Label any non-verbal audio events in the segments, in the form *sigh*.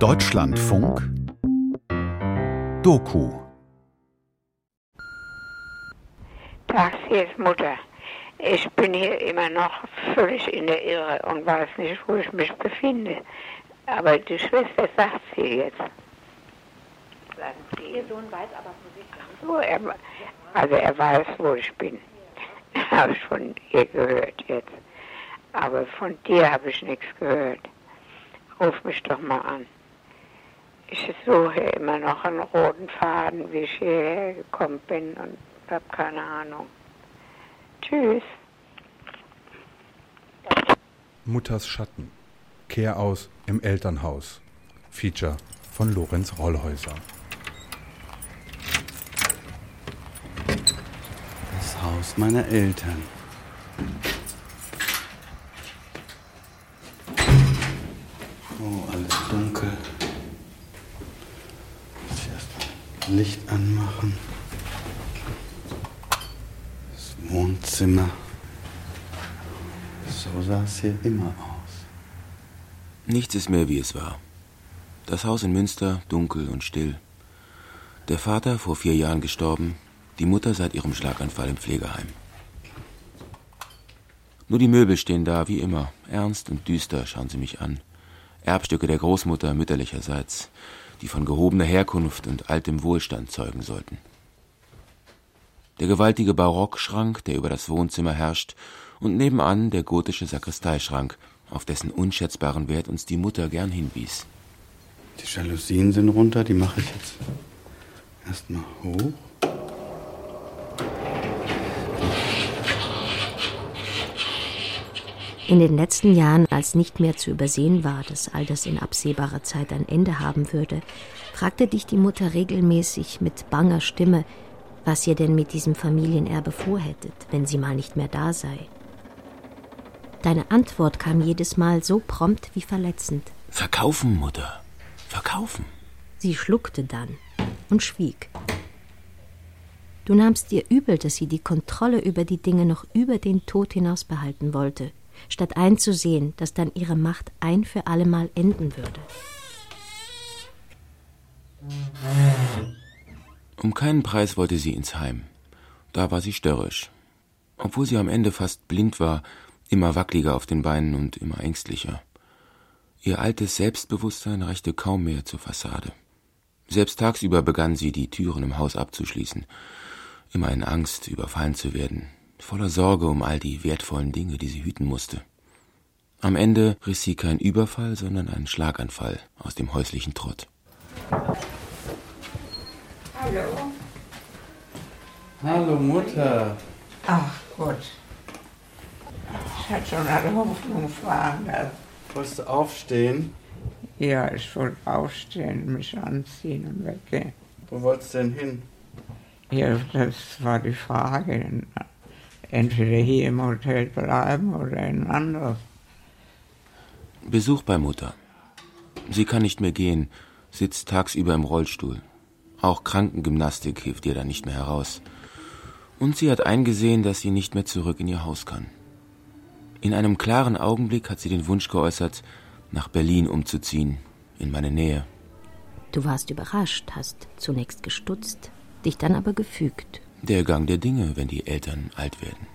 Deutschlandfunk Doku Tag, hier ist Mutter. Ich bin hier immer noch völlig in der Irre und weiß nicht, wo ich mich befinde. Aber die Schwester sagt sie jetzt. Ihr Sohn weiß aber von sich. So, er, also er weiß, wo ich bin. *laughs* Habe ich von ihr gehört jetzt. Aber von dir habe ich nichts gehört. Ruf mich doch mal an. Ich suche immer noch einen roten Faden, wie ich hierher gekommen bin und habe keine Ahnung. Tschüss. Mutters Schatten. Kehr aus im Elternhaus. Feature von Lorenz Rollhäuser. Das Haus meiner Eltern. Oh, alles dunkel. Muss ich erst mal Licht anmachen. Das Wohnzimmer. So sah es hier immer aus. Nichts ist mehr, wie es war. Das Haus in Münster dunkel und still. Der Vater vor vier Jahren gestorben, die Mutter seit ihrem Schlaganfall im Pflegeheim. Nur die Möbel stehen da, wie immer. Ernst und düster schauen sie mich an. Erbstücke der Großmutter mütterlicherseits, die von gehobener Herkunft und altem Wohlstand zeugen sollten. Der gewaltige Barockschrank, der über das Wohnzimmer herrscht, und nebenan der gotische Sakristeischrank, auf dessen unschätzbaren Wert uns die Mutter gern hinwies. Die Jalousien sind runter, die mache ich jetzt erstmal hoch. In den letzten Jahren, als nicht mehr zu übersehen war, dass all das in absehbarer Zeit ein Ende haben würde, fragte dich die Mutter regelmäßig mit banger Stimme, was ihr denn mit diesem Familienerbe vorhättet, wenn sie mal nicht mehr da sei. Deine Antwort kam jedes Mal so prompt wie verletzend. Verkaufen, Mutter. Verkaufen. Sie schluckte dann und schwieg. Du nahmst ihr übel, dass sie die Kontrolle über die Dinge noch über den Tod hinaus behalten wollte, statt einzusehen, dass dann ihre Macht ein für allemal enden würde. Um keinen Preis wollte sie ins Heim. Da war sie störrisch. Obwohl sie am Ende fast blind war, immer wackeliger auf den Beinen und immer ängstlicher. Ihr altes Selbstbewusstsein reichte kaum mehr zur Fassade. Selbst tagsüber begann sie, die Türen im Haus abzuschließen, immer in Angst, überfallen zu werden, voller Sorge um all die wertvollen Dinge, die sie hüten musste. Am Ende riss sie kein Überfall, sondern einen Schlaganfall aus dem häuslichen Trott. Hallo. Hallo Mutter. Ach Gott. Ich hatte schon alle Hoffnung lassen. Wolltest du aufstehen? Ja, ich wollte aufstehen, mich anziehen und weggehen. Wo wolltest du denn hin? Ja, das war die Frage. Entweder hier im Hotel bleiben oder in ein anderes. Besuch bei Mutter. Sie kann nicht mehr gehen, sitzt tagsüber im Rollstuhl. Auch Krankengymnastik hilft ihr da nicht mehr heraus. Und sie hat eingesehen, dass sie nicht mehr zurück in ihr Haus kann. In einem klaren Augenblick hat sie den Wunsch geäußert, nach Berlin umzuziehen, in meine Nähe. Du warst überrascht, hast zunächst gestutzt, dich dann aber gefügt. Der Gang der Dinge, wenn die Eltern alt werden.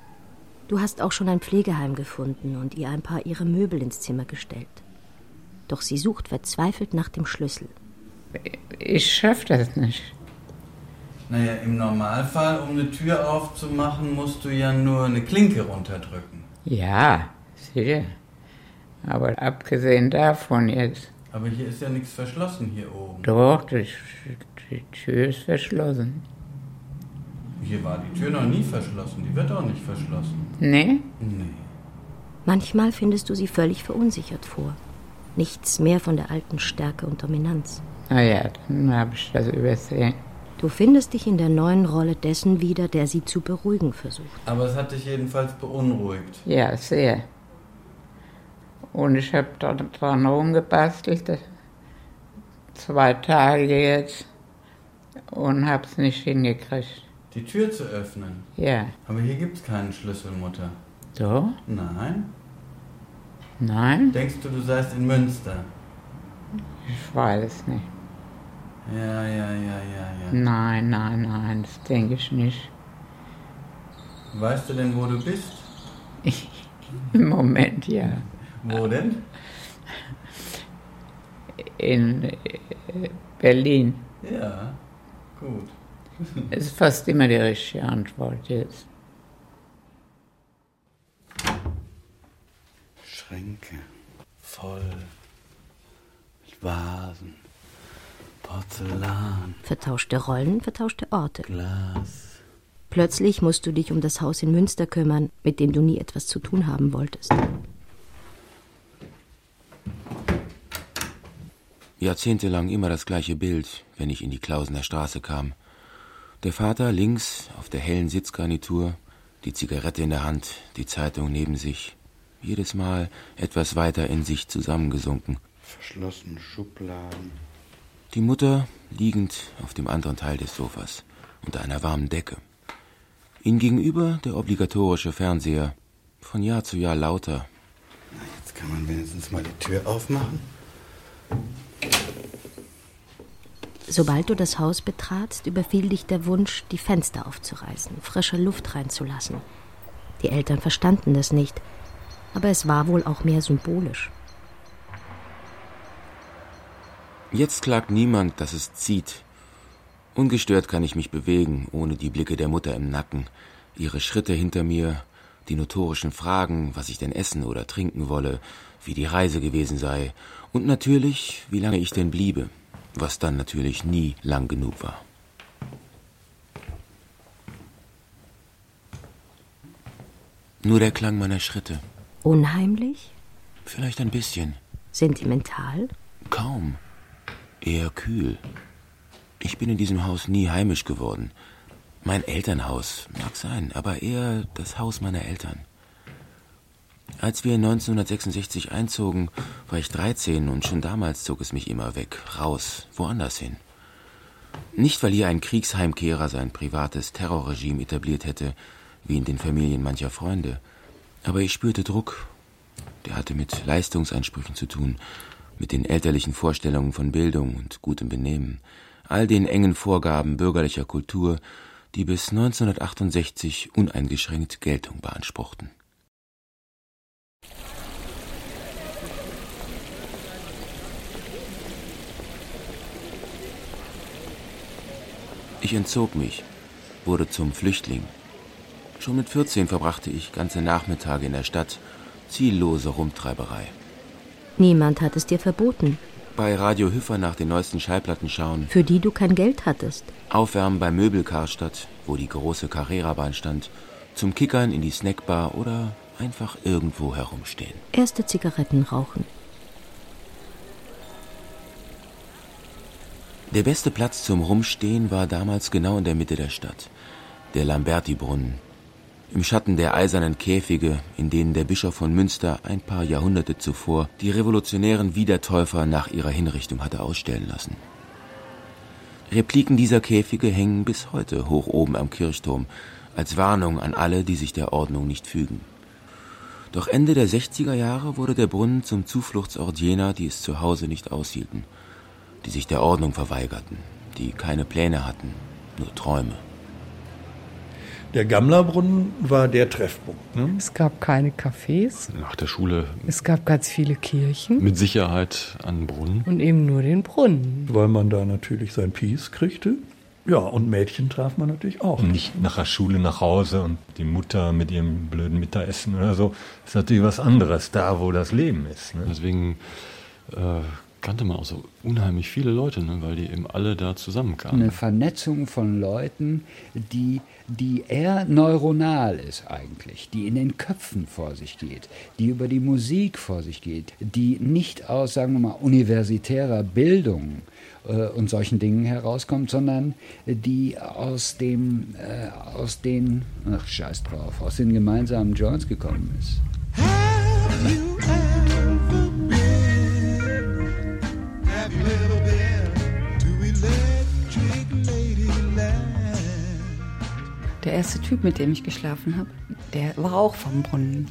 Du hast auch schon ein Pflegeheim gefunden und ihr ein paar ihre Möbel ins Zimmer gestellt. Doch sie sucht verzweifelt nach dem Schlüssel. Ich schaff das nicht. Naja, im Normalfall, um eine Tür aufzumachen, musst du ja nur eine Klinke runterdrücken. Ja, sicher. Aber abgesehen davon jetzt. Aber hier ist ja nichts verschlossen hier oben. Doch, die, die Tür ist verschlossen. Hier war die Tür noch nie verschlossen. Die wird auch nicht verschlossen. Nee? Nee. Manchmal findest du sie völlig verunsichert vor. Nichts mehr von der alten Stärke und Dominanz. Na ja, dann habe ich das übersehen. Du findest dich in der neuen Rolle dessen wieder, der sie zu beruhigen versucht. Aber es hat dich jedenfalls beunruhigt. Ja, sehr. Und ich habe da dran rumgebastelt, das- zwei Tage jetzt, und habe es nicht hingekriegt. Die Tür zu öffnen. Ja, Aber hier gibt's keinen Schlüssel, Mutter. so? Nein. Nein? Denkst du, du seist in Münster? Ich weiß es nicht. Ja, ja, ja, ja, ja. Nein, nein, nein, das denke ich nicht. Weißt du denn, wo du bist? *laughs* Im Moment ja. Wo denn? In äh, Berlin. Ja, gut. Das ist fast immer die richtige Antwort jetzt. Schränke voll mit Vasen, Porzellan, Vertauschte Rollen, vertauschte Orte. Glas. Plötzlich musst du dich um das Haus in Münster kümmern, mit dem du nie etwas zu tun haben wolltest. Jahrzehntelang immer das gleiche Bild, wenn ich in die Klausener Straße kam. Der Vater links auf der hellen Sitzgarnitur, die Zigarette in der Hand, die Zeitung neben sich. Jedes Mal etwas weiter in sich zusammengesunken. Verschlossene Schubladen. Die Mutter liegend auf dem anderen Teil des Sofas, unter einer warmen Decke. Ihnen gegenüber der obligatorische Fernseher, von Jahr zu Jahr lauter. Na, jetzt kann man wenigstens mal die Tür aufmachen. Sobald du das Haus betratst, überfiel dich der Wunsch, die Fenster aufzureißen, frische Luft reinzulassen. Die Eltern verstanden das nicht, aber es war wohl auch mehr symbolisch. Jetzt klagt niemand, dass es zieht. Ungestört kann ich mich bewegen, ohne die Blicke der Mutter im Nacken, ihre Schritte hinter mir, die notorischen Fragen, was ich denn essen oder trinken wolle, wie die Reise gewesen sei und natürlich, wie lange ich denn bliebe, was dann natürlich nie lang genug war. Nur der Klang meiner Schritte, Unheimlich? vielleicht ein bisschen, Sentimental? kaum, eher kühl. Ich bin in diesem Haus nie heimisch geworden. Mein Elternhaus mag sein, aber eher das Haus meiner Eltern. Als wir 1966 einzogen, war ich 13 und schon damals zog es mich immer weg, raus, woanders hin. Nicht, weil hier ein Kriegsheimkehrer sein privates Terrorregime etabliert hätte, wie in den Familien mancher Freunde, aber ich spürte Druck. Der hatte mit Leistungsansprüchen zu tun, mit den elterlichen Vorstellungen von Bildung und gutem Benehmen, all den engen Vorgaben bürgerlicher Kultur, die bis 1968 uneingeschränkt Geltung beanspruchten. Ich entzog mich, wurde zum Flüchtling. Schon mit 14 verbrachte ich ganze Nachmittage in der Stadt, ziellose Rumtreiberei. Niemand hat es dir verboten, Bei Radio Hüffer nach den neuesten Schallplatten schauen, für die du kein Geld hattest. Aufwärmen bei Möbelkarstadt, wo die große Carrera-Bahn stand, zum Kickern in die Snackbar oder einfach irgendwo herumstehen. Erste Zigaretten rauchen. Der beste Platz zum Rumstehen war damals genau in der Mitte der Stadt, der Lamberti-Brunnen. Im Schatten der eisernen Käfige, in denen der Bischof von Münster ein paar Jahrhunderte zuvor die revolutionären Wiedertäufer nach ihrer Hinrichtung hatte ausstellen lassen. Repliken dieser Käfige hängen bis heute hoch oben am Kirchturm, als Warnung an alle, die sich der Ordnung nicht fügen. Doch Ende der 60er Jahre wurde der Brunnen zum Zufluchtsort jener, die es zu Hause nicht aushielten, die sich der Ordnung verweigerten, die keine Pläne hatten, nur Träume. Der Gammlerbrunnen war der Treffpunkt. Ne? Es gab keine Cafés, Nach der Schule es gab ganz viele Kirchen mit Sicherheit an den Brunnen. und eben nur den Brunnen. Weil man da natürlich sein Peace kriegte. Ja, und Mädchen traf man natürlich auch. Und nicht nach der Schule nach Hause und die Mutter mit ihrem blöden Mittagessen oder so. Das ist natürlich was anderes, da wo das Leben ist. Ne? Deswegen äh, kannte man auch so unheimlich viele Leute, ne, weil die eben alle da zusammenkamen. Eine Vernetzung von Leuten, die, die eher neuronal ist eigentlich, die in den Köpfen vor sich geht, die über die Musik vor sich geht, die nicht aus, sagen wir mal, universitärer Bildung äh, und solchen Dingen herauskommt, sondern die aus dem, äh, aus den, ach scheiß drauf, aus den gemeinsamen Joints gekommen ist. Der erste Typ, mit dem ich geschlafen habe, der war auch vom Brunnen.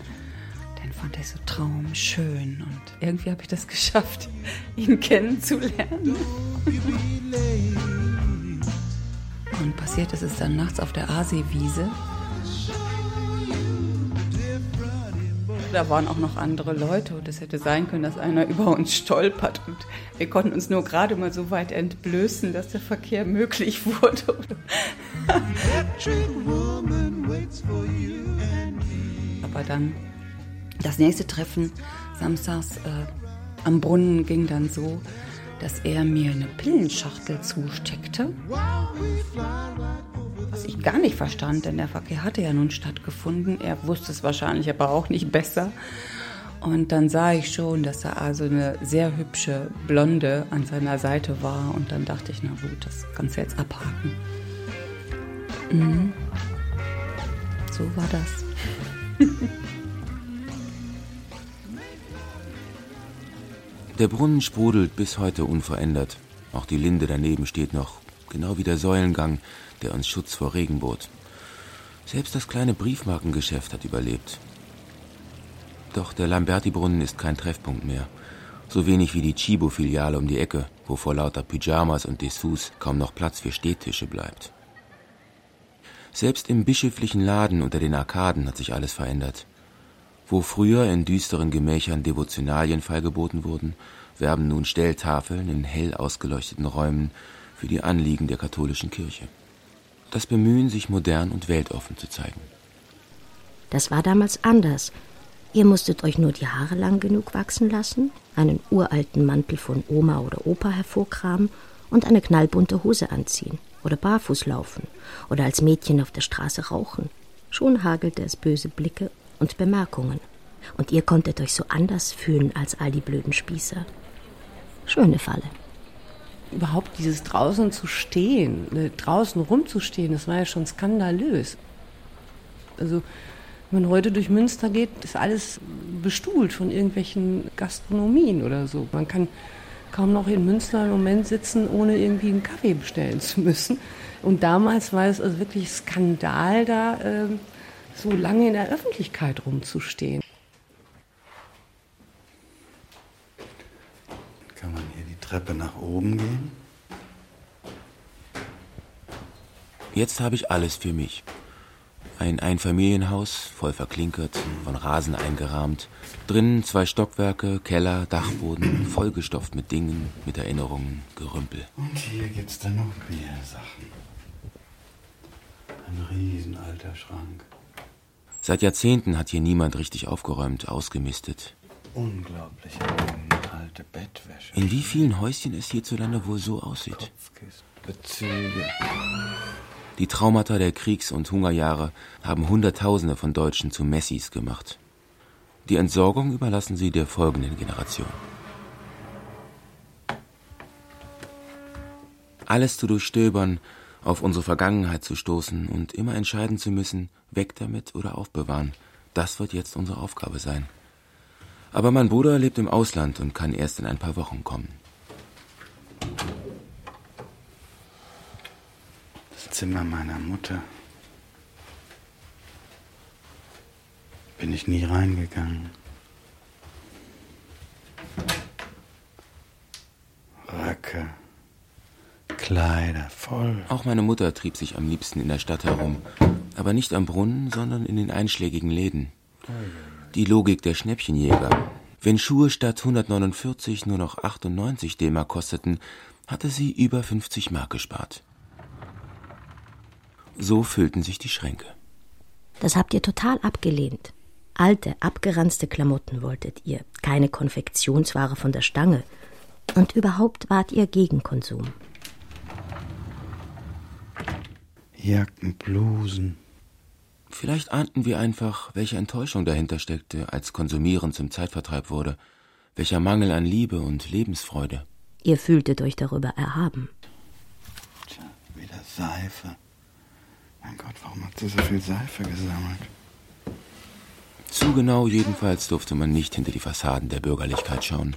Den fand ich so traumschön und irgendwie habe ich das *laughs* geschafft, ihn kennenzulernen. Und passiert ist es dann nachts auf der Aasee-Wiese. Da waren auch noch andere Leute und es hätte sein können, dass einer *laughs* über uns stolpert. Und wir konnten uns nur gerade mal so weit entblößen, dass der Verkehr möglich *laughs* wurde. Aber dann das nächste Treffen samstags äh, am Brunnen ging dann so, dass er mir eine Pillenschachtel zusteckte. Was ich gar nicht verstand, denn der Verkehr hatte ja nun stattgefunden. Er wusste es wahrscheinlich aber auch nicht besser. Und dann sah ich schon, dass da also eine sehr hübsche Blonde an seiner Seite war. Und dann dachte ich, na gut, das kannst du jetzt abhaken. Mhm. So war das. *laughs* Der Brunnen sprudelt bis heute unverändert. Auch die Linde daneben steht noch, genau wie der Säulengang, der uns Schutz vor Regen bot. Selbst das kleine Briefmarkengeschäft hat überlebt. Doch der Lamberti-Brunnen ist kein Treffpunkt mehr. So wenig wie die Chibo-Filiale um die Ecke, wo vor lauter Pyjamas und Dessous kaum noch Platz für Stehtische bleibt. Selbst im bischöflichen Laden unter den Arkaden hat sich alles verändert. Wo früher in düsteren Gemächern Devotionalien feilgeboten wurden, werben nun Stelltafeln in hell ausgeleuchteten Räumen für die Anliegen der katholischen Kirche. Das Bemühen, sich modern und weltoffen zu zeigen. Das war damals anders. Ihr musstet euch nur die Haare lang genug wachsen lassen, einen uralten Mantel von Oma oder Opa hervorkramen und eine knallbunte Hose anziehen oder barfuß laufen oder als Mädchen auf der Straße rauchen. Schon hagelte es böse Blicke und Bemerkungen. Und ihr konntet euch so anders fühlen als all die blöden Spießer. Schöne Falle. Überhaupt dieses draußen zu stehen, ne, draußen rumzustehen, das war ja schon skandalös. Also, wenn man heute durch Münster geht, ist alles bestuhlt von irgendwelchen Gastronomien oder so. Man kann kaum noch in Münster im Moment sitzen, ohne irgendwie einen Kaffee bestellen zu müssen. Und damals war es also wirklich Skandal, da äh, so lange in der Öffentlichkeit rumzustehen. Kann man hier die Treppe nach oben gehen? Jetzt habe ich alles für mich. Ein Einfamilienhaus, voll verklinkert, von Rasen eingerahmt. Drinnen zwei Stockwerke, Keller, Dachboden, vollgestopft mit Dingen, mit Erinnerungen, Gerümpel. Und hier gibt's dann noch mehr Sachen. Ein riesenalter Schrank. Seit Jahrzehnten hat hier niemand richtig aufgeräumt, ausgemistet. Unglaubliche alte Bettwäsche. In wie vielen Häuschen es hierzulande wohl so aussieht. Bezüge. Die Traumata der Kriegs- und Hungerjahre haben Hunderttausende von Deutschen zu Messis gemacht. Die Entsorgung überlassen sie der folgenden Generation. Alles zu durchstöbern, auf unsere Vergangenheit zu stoßen und immer entscheiden zu müssen, weg damit oder aufbewahren, das wird jetzt unsere Aufgabe sein. Aber mein Bruder lebt im Ausland und kann erst in ein paar Wochen kommen. Zimmer meiner Mutter. Bin ich nie reingegangen. Röcke, Kleider, voll. Auch meine Mutter trieb sich am liebsten in der Stadt herum, aber nicht am Brunnen, sondern in den einschlägigen Läden. Die Logik der Schnäppchenjäger. Wenn Schuhe statt 149 nur noch 98 D-Mark kosteten, hatte sie über 50 Mark gespart. So füllten sich die Schränke. Das habt ihr total abgelehnt. Alte, abgeranzte Klamotten wolltet ihr, keine Konfektionsware von der Stange. Und überhaupt wart ihr gegen Konsum. Jacken, Blusen. Vielleicht ahnten wir einfach, welche Enttäuschung dahinter steckte, als Konsumieren zum Zeitvertreib wurde, welcher Mangel an Liebe und Lebensfreude. Ihr fühltet euch darüber erhaben. Tja, wieder Seife. Mein Gott, warum hat sie so viel Seife gesammelt? Zu genau jedenfalls durfte man nicht hinter die Fassaden der Bürgerlichkeit schauen.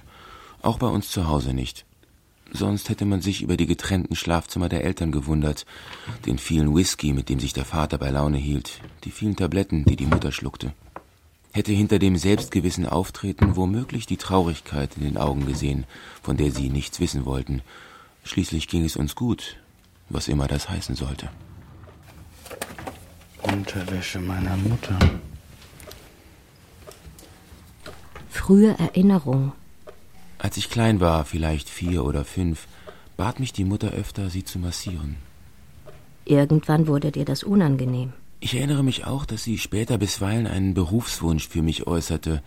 Auch bei uns zu Hause nicht. Sonst hätte man sich über die getrennten Schlafzimmer der Eltern gewundert, den vielen Whisky, mit dem sich der Vater bei Laune hielt, die vielen Tabletten, die die Mutter schluckte. hätte hinter dem selbstgewissen Auftreten womöglich die Traurigkeit in den Augen gesehen, von der sie nichts wissen wollten. Schließlich ging es uns gut, was immer das heißen sollte. Unterwäsche meiner Mutter. Frühe Erinnerung. Als ich klein war, vielleicht vier oder fünf, bat mich die Mutter öfter, sie zu massieren. Irgendwann wurde dir das unangenehm. Ich erinnere mich auch, dass sie später bisweilen einen Berufswunsch für mich äußerte.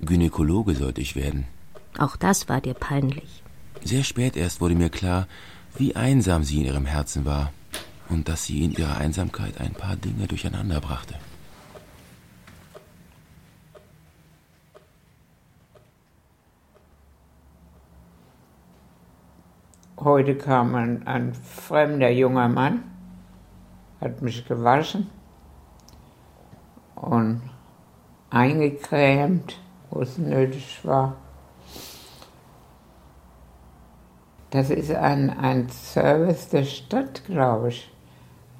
Gynäkologe sollte ich werden. Auch das war dir peinlich. Sehr spät erst wurde mir klar, wie einsam sie in ihrem Herzen war und dass sie in ihrer Einsamkeit ein paar Dinge durcheinander brachte. Heute kam ein, ein fremder junger Mann, hat mich gewaschen und eingecremt, wo es nötig war. Das ist ein, ein Service der Stadt, glaube ich,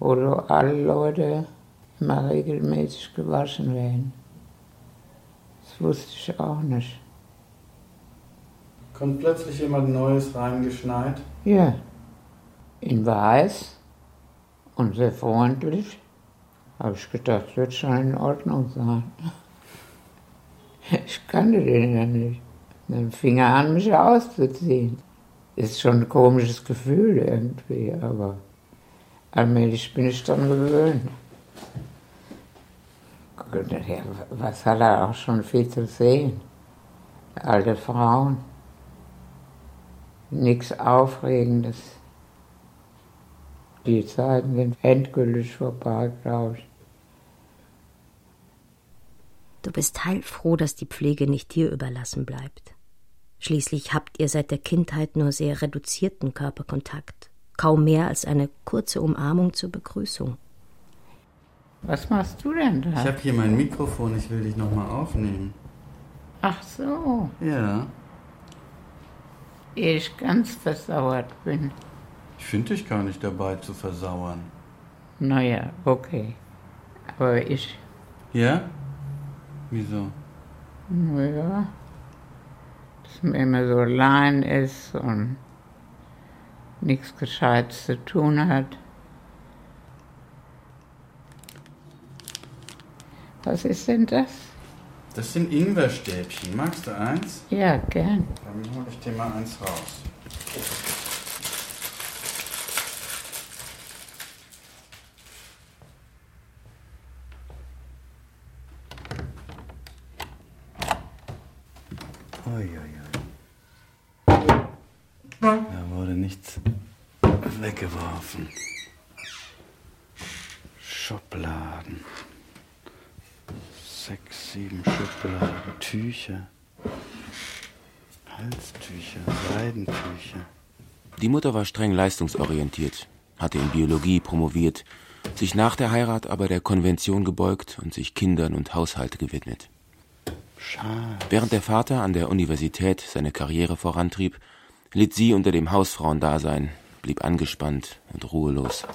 wo alle Leute immer regelmäßig gewaschen werden. Das wusste ich auch nicht. Kommt plötzlich jemand Neues reingeschneit? Ja, in weiß und sehr freundlich. Habe ich gedacht, wird schon in Ordnung sein. Ich kannte den ja nicht. Dann fing er an, mich auszuziehen. Ist schon ein komisches Gefühl irgendwie, aber allmählich bin ich dann gewöhnt. Was hat er auch schon viel zu sehen? Alte Frauen. Nichts Aufregendes. Die Zeiten sind endgültig vorbei, glaube ich. Du bist heilfroh, dass die Pflege nicht dir überlassen bleibt. Schließlich habt ihr seit der Kindheit nur sehr reduzierten Körperkontakt, kaum mehr als eine kurze Umarmung zur Begrüßung. Was machst du denn da? Ich habe hier mein Mikrofon, ich will dich nochmal aufnehmen. Ach so. Ja. Ehe ich ganz versauert bin. Ich finde dich gar nicht dabei zu versauern. Naja, okay. Aber ich. Ja? Wieso? Naja. Dass mir immer so allein ist und nichts Gescheites zu tun hat. Was ist denn das? Das sind Ingwerstäbchen. Magst du eins? Ja, gern. Dann hole ich dir mal eins raus. Uiuiui. Da wurde nichts weggeworfen. Schubladen. Sechs, sieben Schubladen. Tücher. Halstücher, Seidentücher. Die Mutter war streng leistungsorientiert, hatte in Biologie promoviert, sich nach der Heirat aber der Konvention gebeugt und sich Kindern und Haushalt gewidmet. Schade. Während der Vater an der Universität seine Karriere vorantrieb, litt sie unter dem Hausfrauendasein, blieb angespannt und ruhelos.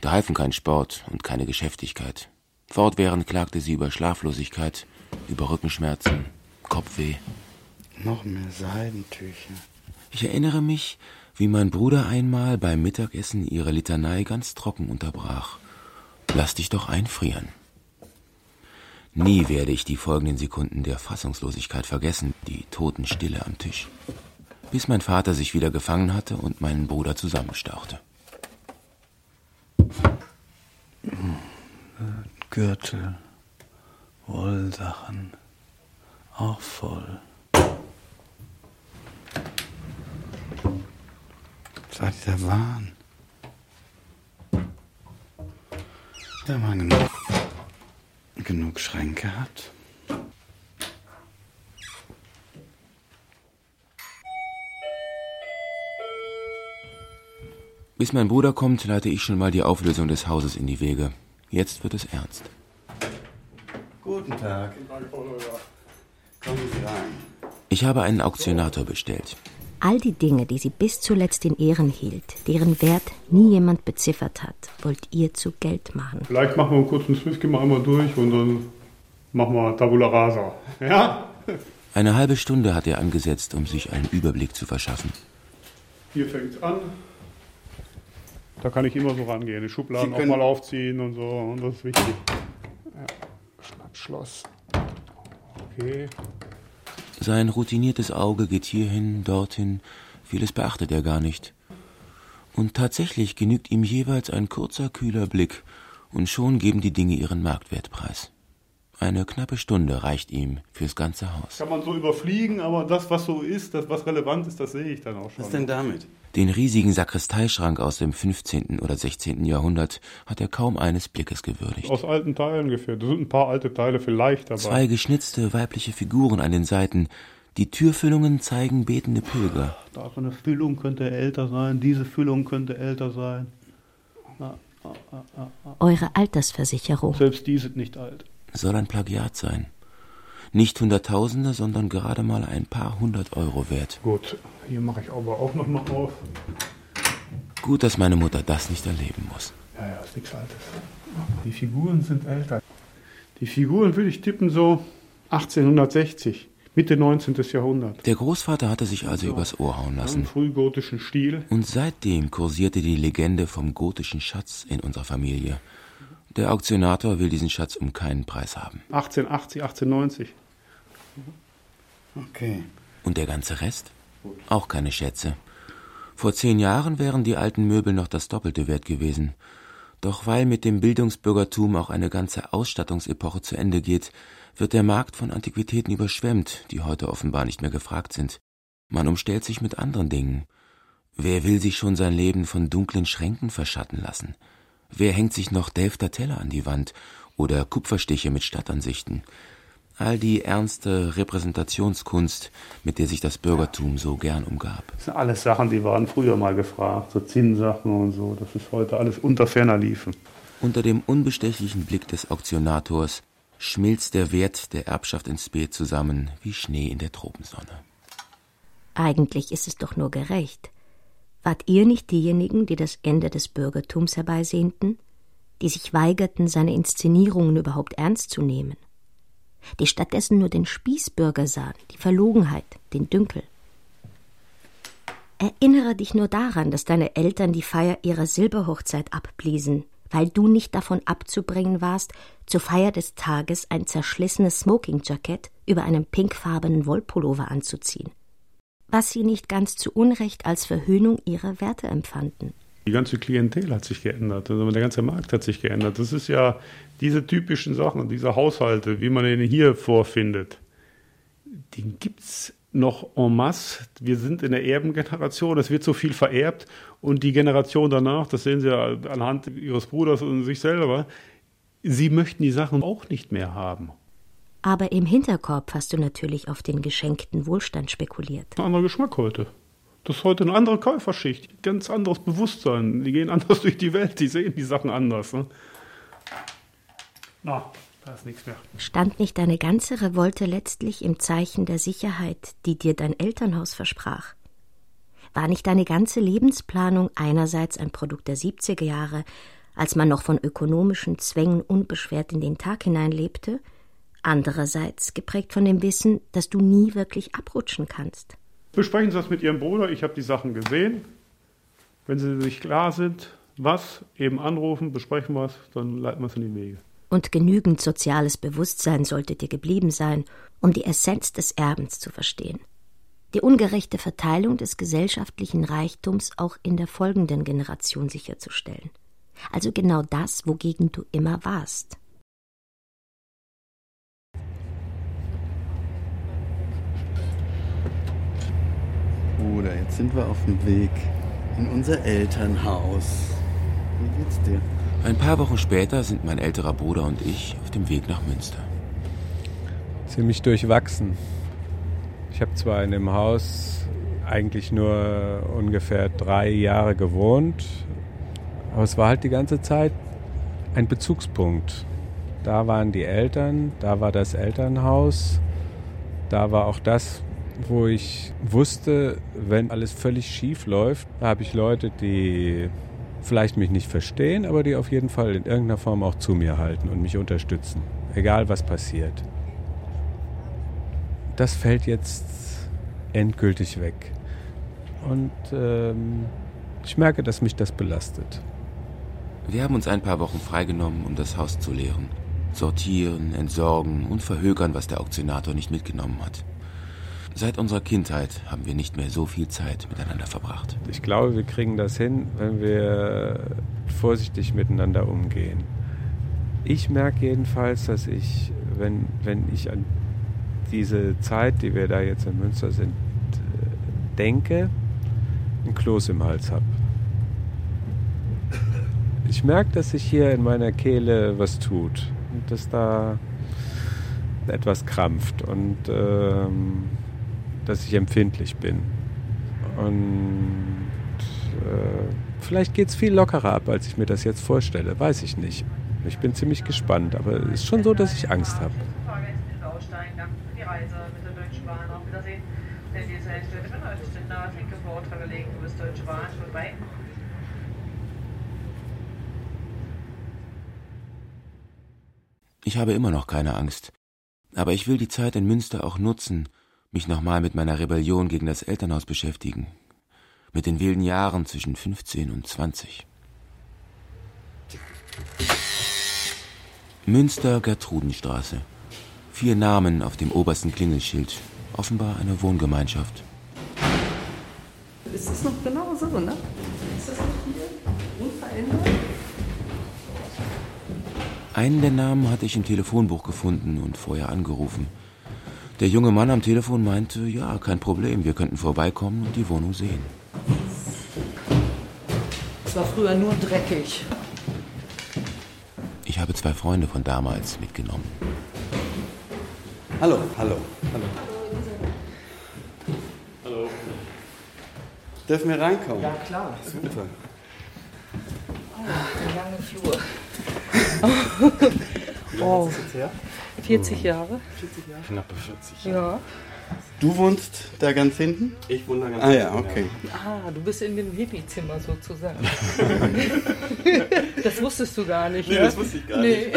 Da halfen kein Sport und keine Geschäftigkeit. Fortwährend klagte sie über Schlaflosigkeit, über Rückenschmerzen, Kopfweh. Noch mehr Seidentücher. Ich erinnere mich, wie mein Bruder einmal beim Mittagessen ihre Litanei ganz trocken unterbrach. Lass dich doch einfrieren. Nie werde ich die folgenden Sekunden der Fassungslosigkeit vergessen, die Totenstille am Tisch. Bis mein Vater sich wieder gefangen hatte und meinen Bruder zusammenstauchte. Gürtel, Wollsachen, auch voll. Seid ihr der Wahn? Wenn man genug, genug Schränke hat. Bis mein Bruder kommt, leite ich schon mal die Auflösung des Hauses in die Wege. Jetzt wird es ernst. Guten Tag. Kommen Sie rein. Ich habe einen Auktionator bestellt. All die Dinge, die sie bis zuletzt in Ehren hielt, deren Wert nie jemand beziffert hat, wollt ihr zu Geld machen. Vielleicht machen wir einen kurzen Swift, gehen wir einmal durch und dann Machen wir Tabula Rasa. Ja? Eine halbe Stunde hat er angesetzt, um sich einen Überblick zu verschaffen. Hier fängt es an. Da kann ich immer so rangehen, die Schubladen auch mal aufziehen und so. Und das ist wichtig. Ja. Schnappschloss. Okay. Sein routiniertes Auge geht hierhin, dorthin, vieles beachtet er gar nicht. Und tatsächlich genügt ihm jeweils ein kurzer, kühler Blick, und schon geben die Dinge ihren Marktwertpreis. Eine knappe Stunde reicht ihm fürs ganze Haus. Kann man so überfliegen, aber das, was so ist, das, was relevant ist, das sehe ich dann auch schon. Was denn damit? Den riesigen Sakristeischrank aus dem 15. oder 16. Jahrhundert hat er kaum eines Blickes gewürdigt. Aus alten Teilen geführt. Da sind ein paar alte Teile vielleicht dabei. Zwei geschnitzte weibliche Figuren an den Seiten. Die Türfüllungen zeigen betende Pilger. Da so eine Füllung könnte älter sein, diese Füllung könnte älter sein. Ah, ah, ah, ah, ah. Eure Altersversicherung. Selbst die sind nicht alt. Soll ein Plagiat sein. Nicht Hunderttausende, sondern gerade mal ein paar hundert Euro wert. Gut, hier mache ich aber auch noch mal auf. Gut, dass meine Mutter das nicht erleben muss. Ja, ja, ist nichts Altes. Die Figuren sind älter. Die Figuren würde ich tippen so 1860, Mitte 19. Jahrhundert. Der Großvater hatte sich also übers Ohr hauen Im lassen. frühgotischen Stil. Und seitdem kursierte die Legende vom gotischen Schatz in unserer Familie. Der Auktionator will diesen Schatz um keinen Preis haben. 1880, 1890. Okay. Und der ganze Rest? Auch keine Schätze. Vor zehn Jahren wären die alten Möbel noch das Doppelte wert gewesen. Doch weil mit dem Bildungsbürgertum auch eine ganze Ausstattungsepoche zu Ende geht, wird der Markt von Antiquitäten überschwemmt, die heute offenbar nicht mehr gefragt sind. Man umstellt sich mit anderen Dingen. Wer will sich schon sein Leben von dunklen Schränken verschatten lassen? Wer hängt sich noch Delfter Teller an die Wand oder Kupferstiche mit Stadtansichten? All die ernste Repräsentationskunst, mit der sich das Bürgertum so gern umgab. Das sind alles Sachen, die waren früher mal gefragt. So Zinnsachen und so. Das ist heute alles unter ferner Liefen. Unter dem unbestechlichen Blick des Auktionators schmilzt der Wert der Erbschaft ins Beet zusammen wie Schnee in der Tropensonne. Eigentlich ist es doch nur gerecht. Wart ihr nicht diejenigen, die das Ende des Bürgertums herbeisehnten? Die sich weigerten, seine Inszenierungen überhaupt ernst zu nehmen? Die stattdessen nur den Spießbürger sahen, die Verlogenheit, den Dünkel? Erinnere dich nur daran, dass deine Eltern die Feier ihrer Silberhochzeit abbliesen, weil du nicht davon abzubringen warst, zur Feier des Tages ein zerschlissenes Smokingjackett über einem pinkfarbenen Wollpullover anzuziehen was sie nicht ganz zu Unrecht als Verhöhnung ihrer Werte empfanden. Die ganze Klientel hat sich geändert, also der ganze Markt hat sich geändert. Das ist ja diese typischen Sachen, diese Haushalte, wie man ihn hier vorfindet, den gibt es noch en masse. Wir sind in der Erbengeneration, es wird so viel vererbt und die Generation danach, das sehen Sie ja anhand Ihres Bruders und sich selber, sie möchten die Sachen auch nicht mehr haben. Aber im Hinterkorb hast du natürlich auf den geschenkten Wohlstand spekuliert. Ein anderer Geschmack heute. Das ist heute eine andere Käuferschicht, ganz anderes Bewusstsein. Die gehen anders *laughs* durch die Welt, die sehen die Sachen anders. Ne? Na, da ist nichts mehr. Stand nicht deine ganze Revolte letztlich im Zeichen der Sicherheit, die dir dein Elternhaus versprach? War nicht deine ganze Lebensplanung einerseits ein Produkt der 70er Jahre, als man noch von ökonomischen Zwängen unbeschwert in den Tag hinein lebte, andererseits geprägt von dem Wissen, dass du nie wirklich abrutschen kannst. Besprechen Sie das mit Ihrem Bruder, ich habe die Sachen gesehen. Wenn Sie sich klar sind, was, eben anrufen, besprechen wir es, dann leiten wir es in die Wege. Und genügend soziales Bewusstsein sollte dir geblieben sein, um die Essenz des Erbens zu verstehen. Die ungerechte Verteilung des gesellschaftlichen Reichtums auch in der folgenden Generation sicherzustellen. Also genau das, wogegen du immer warst. Bruder, jetzt sind wir auf dem Weg in unser Elternhaus. Wie geht's dir? Ein paar Wochen später sind mein älterer Bruder und ich auf dem Weg nach Münster. Ziemlich durchwachsen. Ich habe zwar in dem Haus eigentlich nur ungefähr drei Jahre gewohnt, aber es war halt die ganze Zeit ein Bezugspunkt. Da waren die Eltern, da war das Elternhaus, da war auch das, wo ich wusste, wenn alles völlig schief läuft, habe ich Leute, die vielleicht mich nicht verstehen, aber die auf jeden Fall in irgendeiner Form auch zu mir halten und mich unterstützen. egal was passiert. Das fällt jetzt endgültig weg. Und ähm, ich merke, dass mich das belastet. Wir haben uns ein paar Wochen freigenommen, um das Haus zu leeren. Sortieren, entsorgen und verhökern, was der Auktionator nicht mitgenommen hat. Seit unserer Kindheit haben wir nicht mehr so viel Zeit miteinander verbracht. Ich glaube, wir kriegen das hin, wenn wir vorsichtig miteinander umgehen. Ich merke jedenfalls, dass ich, wenn, wenn ich an diese Zeit, die wir da jetzt in Münster sind, äh, denke, ein Kloß im Hals habe. Ich merke, dass sich hier in meiner Kehle was tut und dass da etwas krampft und ähm, dass ich empfindlich bin. Und äh, vielleicht geht es viel lockerer ab, als ich mir das jetzt vorstelle. Weiß ich nicht. Ich bin ziemlich gespannt, aber es ist schon so, dass ich Angst habe. Ich habe immer noch keine Angst. Aber ich will die Zeit in Münster auch nutzen, mich nochmal mit meiner Rebellion gegen das Elternhaus beschäftigen. Mit den wilden Jahren zwischen 15 und 20. Münster Gertrudenstraße. Vier Namen auf dem obersten Klingelschild. Offenbar eine Wohngemeinschaft. Ist das noch genau so, ne? Ist das noch hier unverändert? Einen der Namen hatte ich im Telefonbuch gefunden und vorher angerufen. Der junge Mann am Telefon meinte, ja, kein Problem, wir könnten vorbeikommen und die Wohnung sehen. Es war früher nur dreckig. Ich habe zwei Freunde von damals mitgenommen. Hallo, hallo, hallo. Hallo. Dürfen wir reinkommen? Ja, klar. Super. Oh, der lange Flur. *laughs* Wie lange oh. ist jetzt her? 40 Jahre. 40 Jahre? Knappe 40. Ja. Du wohnst da ganz hinten? Ich wohne da ganz Ah ja, hinten, okay. Ah, du bist in dem Hippie-Zimmer sozusagen. *laughs* das wusstest du gar nicht, Nee, ne? das wusste ich gar nicht. *laughs*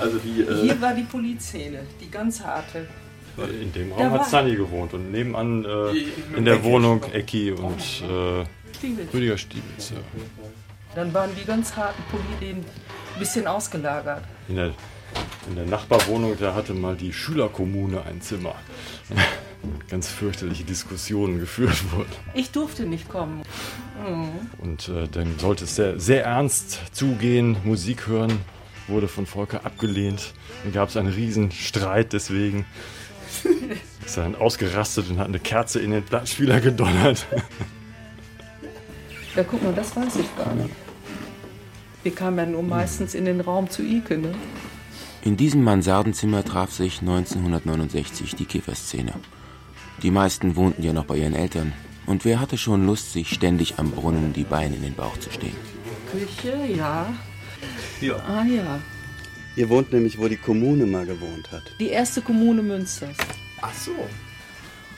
Also die, äh, Hier war die Polizszene, die ganz harte. In dem Da Raum war- hat Sunny gewohnt und nebenan äh, Die- in der Ecki. Wohnung Ecki und äh, Stiebitz. Rüdiger Stiebitz. Ja. Dann waren die ganz harten Polizien ein bisschen ausgelagert. In, der, in der Nachbarwohnung, da hatte mal die Schülerkommune ein Zimmer. *laughs* Ganz fürchterliche Diskussionen geführt wurden. Ich durfte nicht kommen. Mhm. Und äh, dann sollte es sehr, sehr ernst zugehen, Musik hören, wurde von Volker abgelehnt. Dann gab es einen riesen Streit deswegen. *laughs* Ist dann ausgerastet und hat eine Kerze in den Plattenspieler gedonnert. Ja, guck mal, das weiß ich gar nicht. Wir kamen ja nur meistens in den Raum zu Ike, ne? In diesem Mansardenzimmer traf sich 1969 die Kifferszene. Die meisten wohnten ja noch bei ihren Eltern. Und wer hatte schon Lust, sich ständig am Brunnen die Beine in den Bauch zu stehen? Küche, ja. Ja. Ah ja. Ihr wohnt nämlich, wo die Kommune mal gewohnt hat. Die erste Kommune Münsters. Ach so.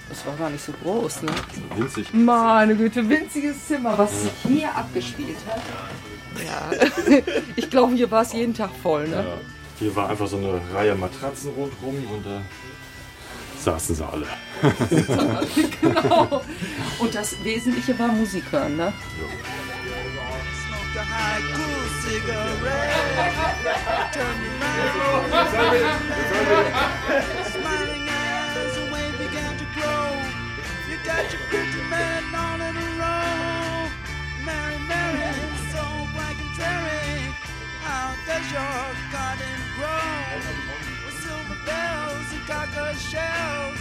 Das war gar nicht so groß, ne? Winzig. Meine Güte, winziges Zimmer, was sich hier abgespielt hat. Ja. *laughs* Ich glaube, hier war es jeden Tag voll, ne? Ja. Hier war einfach so eine Reihe Matratzen rundherum und da saßen sie alle. genau. Und das Wesentliche war Musik hören, ne? Smiling does your garden grow? With silver bells and cocker shells.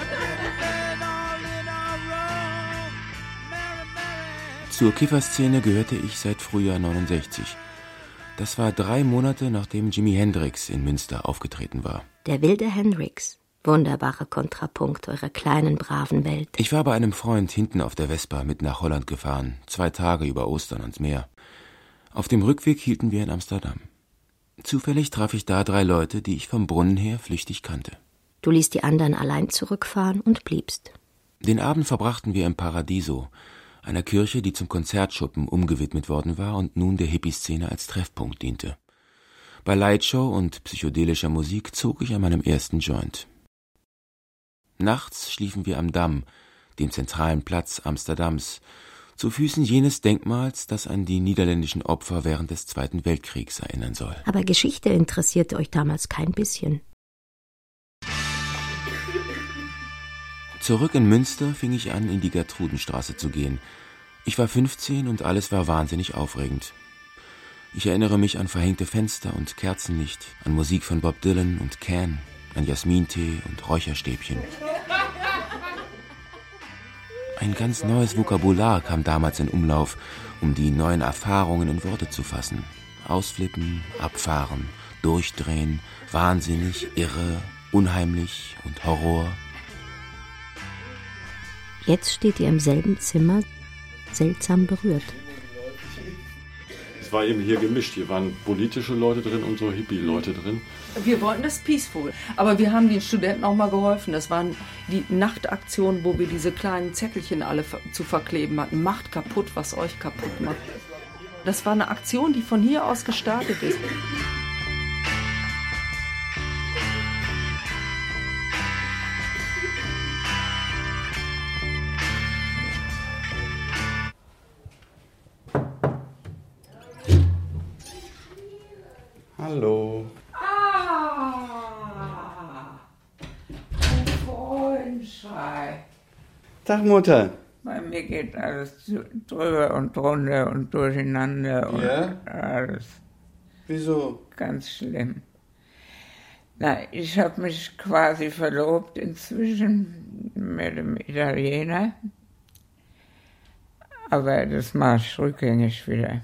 And pretty men all in a row. Mary, Mary. Zur Kifferszene gehörte ich seit Frühjahr 69. Das war drei Monate, nachdem Jimi Hendrix in Münster aufgetreten war. Der wilde Hendrix. Wunderbarer Kontrapunkt eurer kleinen, braven Welt. Ich war bei einem Freund hinten auf der Vespa mit nach Holland gefahren, zwei Tage über Ostern ans Meer. Auf dem Rückweg hielten wir in Amsterdam. Zufällig traf ich da drei Leute, die ich vom Brunnen her flüchtig kannte. Du ließ die anderen allein zurückfahren und bliebst. Den Abend verbrachten wir im Paradiso, einer Kirche, die zum Konzertschuppen umgewidmet worden war und nun der Hippie-Szene als Treffpunkt diente. Bei Lightshow und psychedelischer Musik zog ich an meinem ersten Joint. Nachts schliefen wir am Damm, dem zentralen Platz Amsterdams, zu Füßen jenes Denkmals, das an die niederländischen Opfer während des Zweiten Weltkriegs erinnern soll. Aber Geschichte interessierte euch damals kein bisschen. Zurück in Münster fing ich an, in die Gertrudenstraße zu gehen. Ich war 15 und alles war wahnsinnig aufregend. Ich erinnere mich an verhängte Fenster und Kerzenlicht, an Musik von Bob Dylan und Can, an Jasmintee und Räucherstäbchen. Ein ganz neues Vokabular kam damals in Umlauf, um die neuen Erfahrungen in Worte zu fassen. Ausflippen, abfahren, durchdrehen, wahnsinnig, irre, unheimlich und Horror. Jetzt steht ihr im selben Zimmer, seltsam berührt. Es war eben hier gemischt. Hier waren politische Leute drin und so Hippie-Leute drin. Wir wollten das peaceful, aber wir haben den Studenten auch mal geholfen. Das waren die Nachtaktionen, wo wir diese kleinen Zettelchen alle zu verkleben hatten. Macht kaputt, was euch kaputt macht. Das war eine Aktion, die von hier aus gestartet ist. Tag, Mutter. Bei mir geht alles drüber und drunter und durcheinander und Ja? alles. Wieso? Ganz schlimm. Na, ich habe mich quasi verlobt inzwischen mit dem Italiener. Aber das mache ich rückgängig wieder.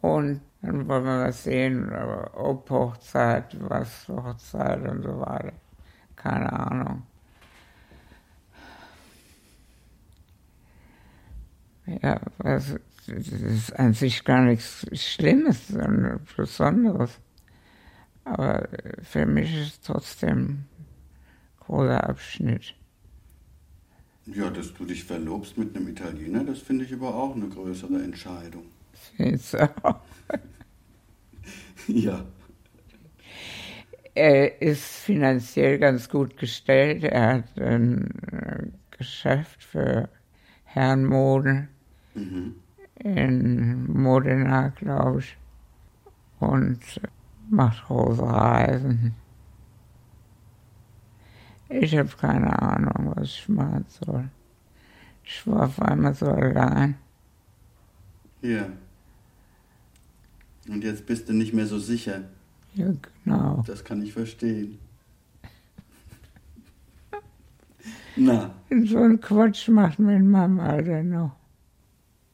Und dann wollen wir mal sehen, ob Hochzeit, was Hochzeit und so weiter. Keine Ahnung. Ja, was, das ist an sich gar nichts Schlimmes und Besonderes. Aber für mich ist es trotzdem ein großer Abschnitt. Ja, dass du dich verlobst mit einem Italiener, das finde ich aber auch eine größere Entscheidung. Findest du auch? *laughs* Ja. Er ist finanziell ganz gut gestellt. Er hat ein äh, Geschäft für Herrenmode Mhm. in Modena, glaube ich. Und macht große Reisen. Ich habe keine Ahnung, was ich machen soll. Ich war auf einmal so allein. Ja. Und jetzt bist du nicht mehr so sicher. Ja, genau. Das kann ich verstehen. *laughs* Na, So ein Quatsch macht mir in meinem Alter noch.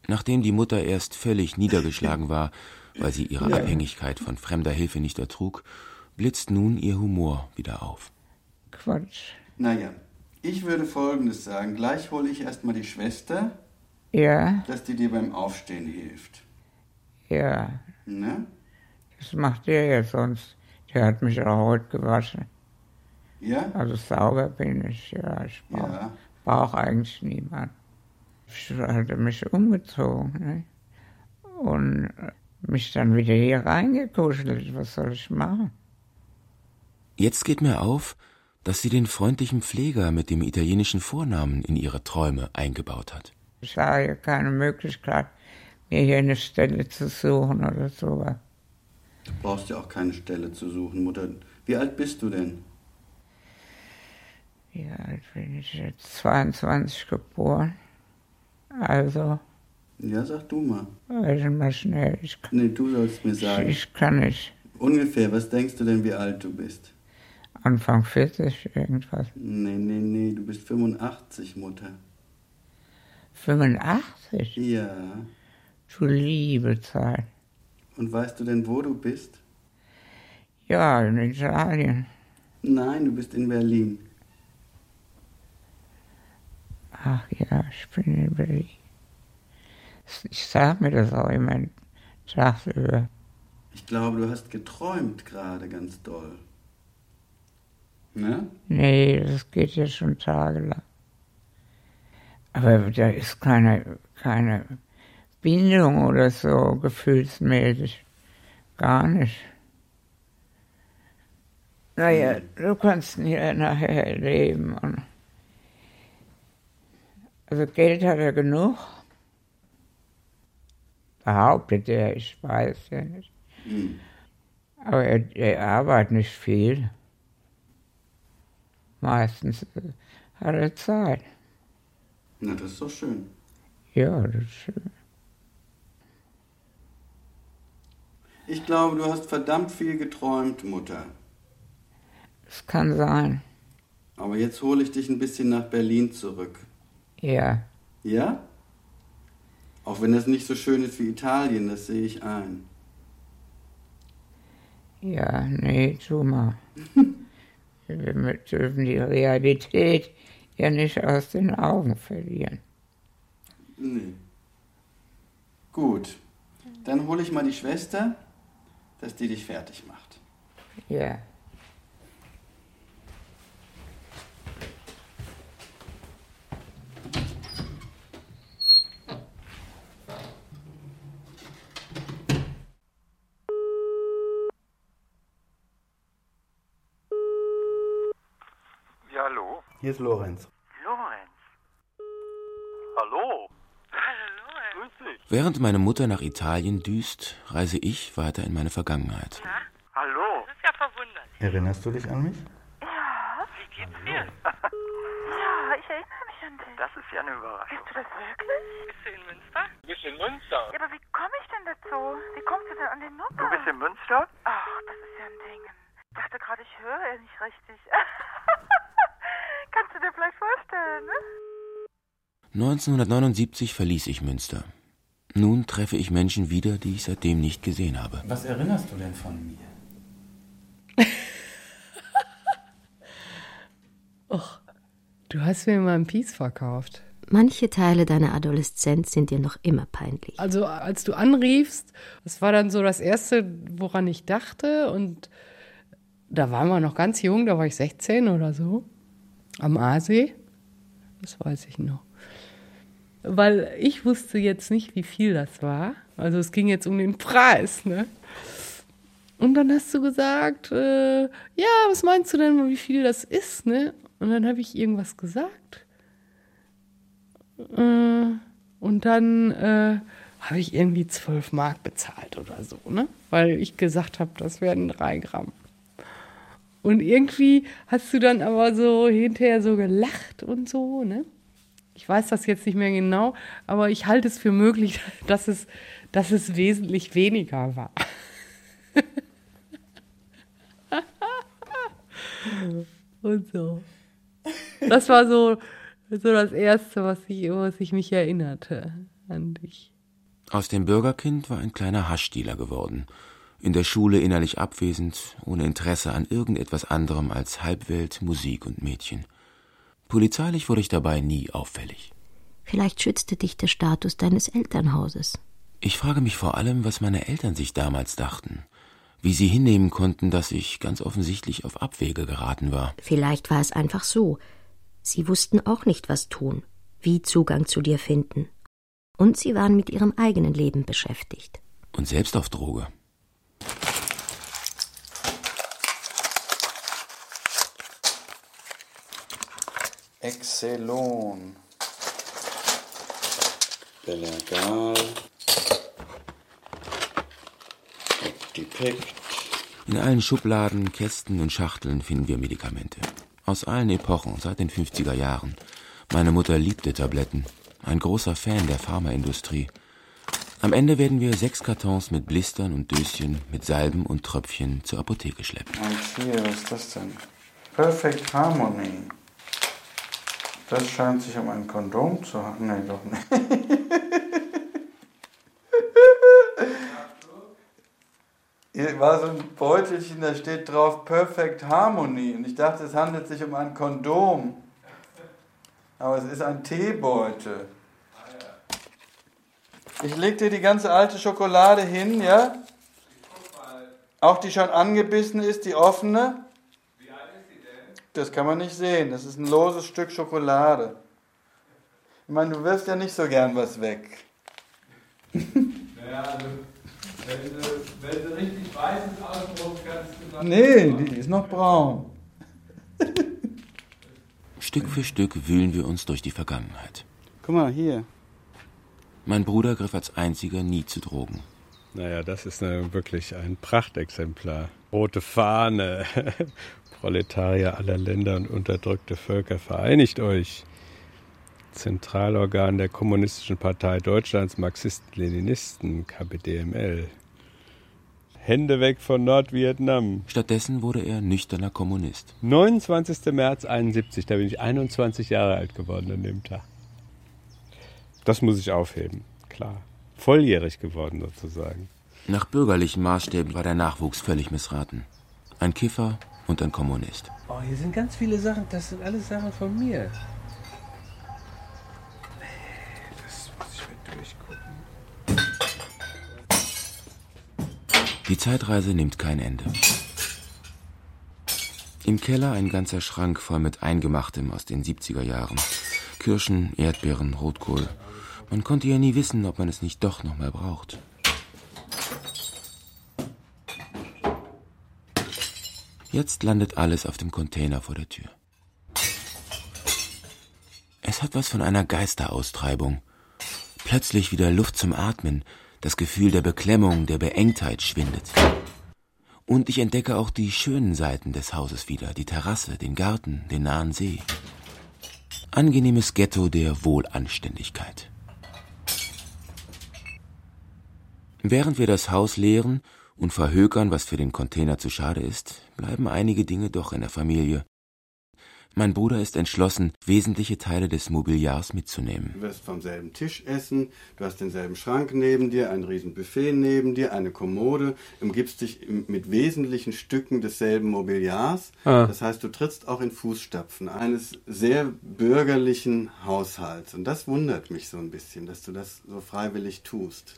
Nachdem die Mutter erst völlig niedergeschlagen war, weil sie ihre *laughs* Ja. Abhängigkeit von fremder Hilfe nicht ertrug, blitzt nun ihr Humor wieder auf. Quatsch. naja. Ich würde Folgendes sagen. Gleich hole ich erstmal die Schwester, Ja, dass die dir beim Aufstehen hilft. ja. Ne? Das macht der ja sonst. Der hat mich auch heute gewaschen. Ja? Also sauber bin ich, ja. Ich brauche Ja. brauch eigentlich niemanden. Ich hatte mich umgezogen ne? und mich dann wieder hier reingekuschelt. Was soll ich machen? Jetzt geht mir auf, dass sie den freundlichen Pfleger mit dem italienischen Vornamen in ihre Träume eingebaut hat. Ich habe ja keine Möglichkeit, mir hier eine Stelle zu suchen oder sowas. Du brauchst ja auch keine Stelle zu suchen, Mutter. Wie alt bist du denn? Wie alt bin ich jetzt? 22 geboren. Also, Ja, sag du mal. rechnen mal schnell. Ich kann, Nee, du sollst mir sagen. ich kann nicht. Ungefähr, was denkst du denn, wie alt du bist? Anfang 40 irgendwas. Nee, nee, nee, du bist 85, Mutter. 85? Ja. Du liebe Zeit. Und weißt du denn, wo du bist? Ja, in Italien. Nein, du bist in Berlin. Ach ja, ich bin in Berlin. Ich sag mir das auch immer tagsüber. Ich glaube, du hast geträumt gerade ganz doll. Ne? Nee, das geht ja schon tagelang. Aber da ist keine, keine Bindung oder so gefühlsmäßig Gar nicht. Naja, du kannst ihn ja nachher leben. Und also Geld hat er genug. Behauptet er, ich weiß ja nicht. Aber er, er arbeitet nicht viel. Meistens äh, hat er Zeit. Na, das ist doch schön. Ja, das ist schön. Ich glaube, du hast verdammt viel geträumt, Mutter. Das kann sein. Aber jetzt hole ich dich ein bisschen nach Berlin zurück. Ja. Ja? Auch wenn das nicht so schön ist wie Italien, das sehe ich ein. Ja, nee, tu mal. *laughs* Wir dürfen die Realität ja nicht aus den Augen verlieren. Nee. Gut. Dann hole ich mal die Schwester, dass die dich fertig macht. Ja. Ja, hallo? Hier ist Lorenz. Lorenz. Hallo? Hallo, Grüß dich. Während meine Mutter nach Italien düst, reise ich weiter in meine Vergangenheit. Hallo? Das ist ja verwunderlich. Erinnerst du dich an mich? Ja. Wie geht's dir? ja, ich erinnere mich an dich. Das ist ja eine Überraschung. Bist du das wirklich? Bist du in Münster? Du bist in Münster. Ja, aber wie komme ich denn dazu? Wie kommst du denn an den Nummer? Du bist in Münster? Ach, das ist ja ein Ding. Ich dachte gerade, ich höre ja nicht richtig. *laughs* Dir vielleicht vorstellen, ne? 1979 verließ ich Münster. Nun treffe ich Menschen wieder, die ich seitdem nicht gesehen habe. Was erinnerst du denn von mir? *laughs* Och, du hast mir mal ein Piece verkauft. Manche Teile deiner Adoleszenz sind dir noch immer peinlich. Also als du anriefst, das war dann so das Erste, woran ich dachte. Und da waren wir noch ganz jung, da war ich 16 oder so, am Aasee. Das weiß ich noch. Weil ich wusste jetzt nicht, wie viel das war. Also es ging jetzt um den Preis, ne? Und dann hast du gesagt, äh, ja, was meinst du denn, wie viel das ist, ne? Und dann habe ich irgendwas gesagt. Äh, und dann äh, habe ich irgendwie 12 Mark bezahlt oder so, ne? Weil ich gesagt habe, das werden drei Gramm. Und irgendwie hast du dann aber so hinterher so gelacht und so, ne? Ich weiß das jetzt nicht mehr genau, aber ich halte es für möglich, *laughs* dass es, dass es wesentlich weniger war. *laughs* und so. Das war so, so das Erste, was ich, was ich mich erinnerte an dich. Aus dem Bürgerkind war ein kleiner Haschdealer geworden. In der Schule innerlich abwesend, ohne Interesse an irgendetwas anderem als Halbwelt, Musik und Mädchen. Polizeilich wurde ich dabei nie auffällig. Vielleicht schützte dich der Status deines Elternhauses. Ich frage mich vor allem, was meine Eltern sich damals dachten. Wie sie hinnehmen konnten, dass ich ganz offensichtlich auf Abwege geraten war. Vielleicht war es einfach so. Sie wussten auch nicht, was tun, wie Zugang zu dir finden. Und sie waren mit ihrem eigenen Leben beschäftigt. Und selbst auf Droge. Excelon. Belergal. Optipekt. In allen Schubladen, Kästen und Schachteln finden wir Medikamente. Aus allen Epochen, seit den 50er Jahren. Meine Mutter liebte Tabletten. Ein großer Fan der Pharmaindustrie. Am Ende werden wir sechs Kartons mit Blistern und Döschen, mit Salben und Tröpfchen zur Apotheke schleppen. Und hier, was ist das denn? Perfect Harmony. Das scheint sich um ein Kondom zu handeln. Nee, doch nicht. *laughs* Hier war so ein Beutelchen, da steht drauf Perfect Harmony. Und ich dachte, es handelt sich um ein Kondom. Aber es ist ein Teebeutel. Ich leg dir die ganze alte Schokolade hin, ja? Auch die schon angebissen ist, die offene? Das kann man nicht sehen. Das ist ein loses Stück Schokolade. Ich meine, du wirfst ja nicht so gern was weg. *laughs* Naja, also Wenn du, wenn du richtig weißes ausdruckst, kannst du dann. Nee, die ist noch braun. *laughs* Stück für Stück wühlen wir uns durch die Vergangenheit. Guck mal, hier. Mein Bruder griff als einziger nie zu Drogen. Naja, das ist eine, wirklich ein Prachtexemplar. Rote Fahne. *laughs* Proletarier aller Länder und unterdrückte Völker, vereinigt euch. Zentralorgan der Kommunistischen Partei Deutschlands, Marxisten-Leninisten, KPDML. Hände weg von Nordvietnam. Stattdessen wurde er nüchterner Kommunist. 29. März 71, da bin ich 21 Jahre alt geworden an dem Tag. Das muss ich aufheben, klar. Volljährig geworden sozusagen. Nach bürgerlichen Maßstäben war der Nachwuchs völlig missraten. Ein Kiffer und ein Kommunist. Oh, hier sind ganz viele Sachen, das sind alles Sachen von mir. Das muss ich mir durchgucken. Die Zeitreise nimmt kein Ende. Im Keller ein ganzer Schrank voll mit Eingemachtem aus den 70er Jahren. Kirschen, Erdbeeren, Rotkohl. Man konnte ja nie wissen, ob man es nicht doch noch mal braucht. Jetzt landet alles auf dem Container vor der Tür. Es hat was von einer Geisteraustreibung. Plötzlich wieder Luft zum Atmen, das Gefühl der Beklemmung, der Beengtheit schwindet. Und ich entdecke auch die schönen Seiten des Hauses wieder, die Terrasse, den Garten, den nahen See. Angenehmes Ghetto der Wohlanständigkeit. Während wir das Haus leeren und verhökern, was für den Container zu schade ist, bleiben einige Dinge doch in der Familie. Mein Bruder ist entschlossen, wesentliche Teile des Mobiliars mitzunehmen. Du wirst vom selben Tisch essen, du hast denselben Schrank neben dir, ein riesen Buffet neben dir, eine Kommode, umgibst dich mit wesentlichen Stücken desselben Mobiliars. Ah. Das heißt, du trittst auch in Fußstapfen eines sehr bürgerlichen Haushalts. Und das wundert mich so ein bisschen, dass du das so freiwillig tust.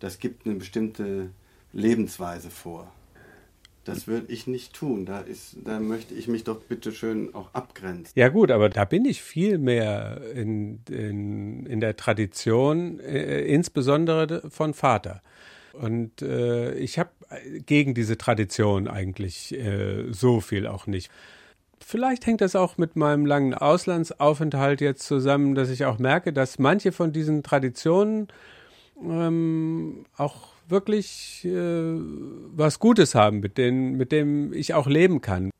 Das gibt eine bestimmte Lebensweise vor. Das würde ich nicht tun. Da, ist, da möchte ich mich doch bitte schön auch abgrenzen. Ja gut, aber da bin ich viel mehr in, in, in der Tradition, äh, insbesondere von Vater. Und äh, ich habe gegen diese Tradition eigentlich äh, so viel auch nicht. Vielleicht hängt das auch mit meinem langen Auslandsaufenthalt jetzt zusammen, dass ich auch merke, dass manche von diesen Traditionen ähm, auch wirklich äh, was Gutes haben, mit, denen, mit dem ich auch leben kann.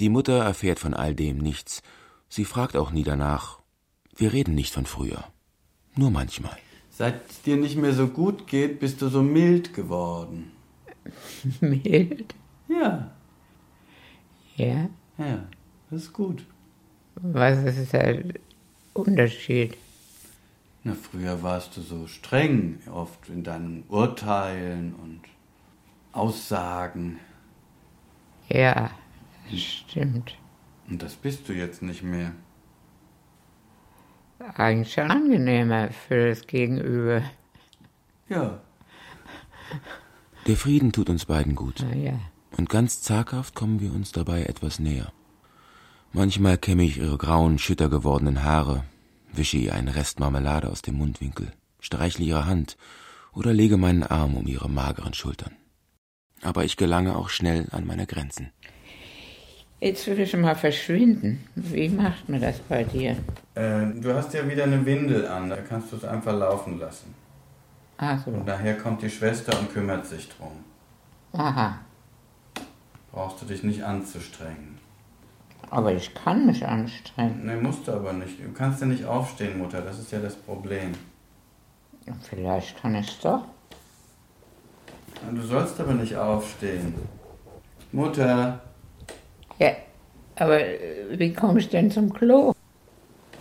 Die Mutter erfährt von all dem nichts. Sie fragt auch nie danach. Wir reden nicht von früher. Nur manchmal. Seit es dir nicht mehr so gut geht, bist du so mild geworden. *laughs* Mild? Ja. Ja? Ja, das ist gut. Was ist der Unterschied? Na, früher warst du so streng, oft in deinen Urteilen und Aussagen. Ja, das stimmt. Und das bist du jetzt nicht mehr. Eigentlich schon angenehmer für das Gegenüber. Ja. Der Frieden tut uns beiden gut. Na ja. Und ganz zaghaft kommen wir uns dabei etwas näher. Manchmal kämme ich ihre grauen, schütter gewordenen Haare, wische ihr einen Rest Marmelade aus dem Mundwinkel, streichle ihre Hand oder lege meinen Arm um ihre mageren Schultern. Aber ich gelange auch schnell an meine Grenzen. Jetzt will ich mal verschwinden. Wie macht man das bei dir? Äh, du hast ja wieder eine Windel an, da kannst du es einfach laufen lassen. Ach so. Und nachher kommt die Schwester und kümmert sich drum. Aha. Brauchst du dich nicht anzustrengen. Aber ich kann mich anstrengen. Ne, musst du aber nicht. Du kannst ja nicht aufstehen, Mutter, das ist ja das Problem. Vielleicht kann ich doch. Du sollst aber nicht aufstehen. Mutter, Ja, aber äh, wie komme ich denn zum Klo?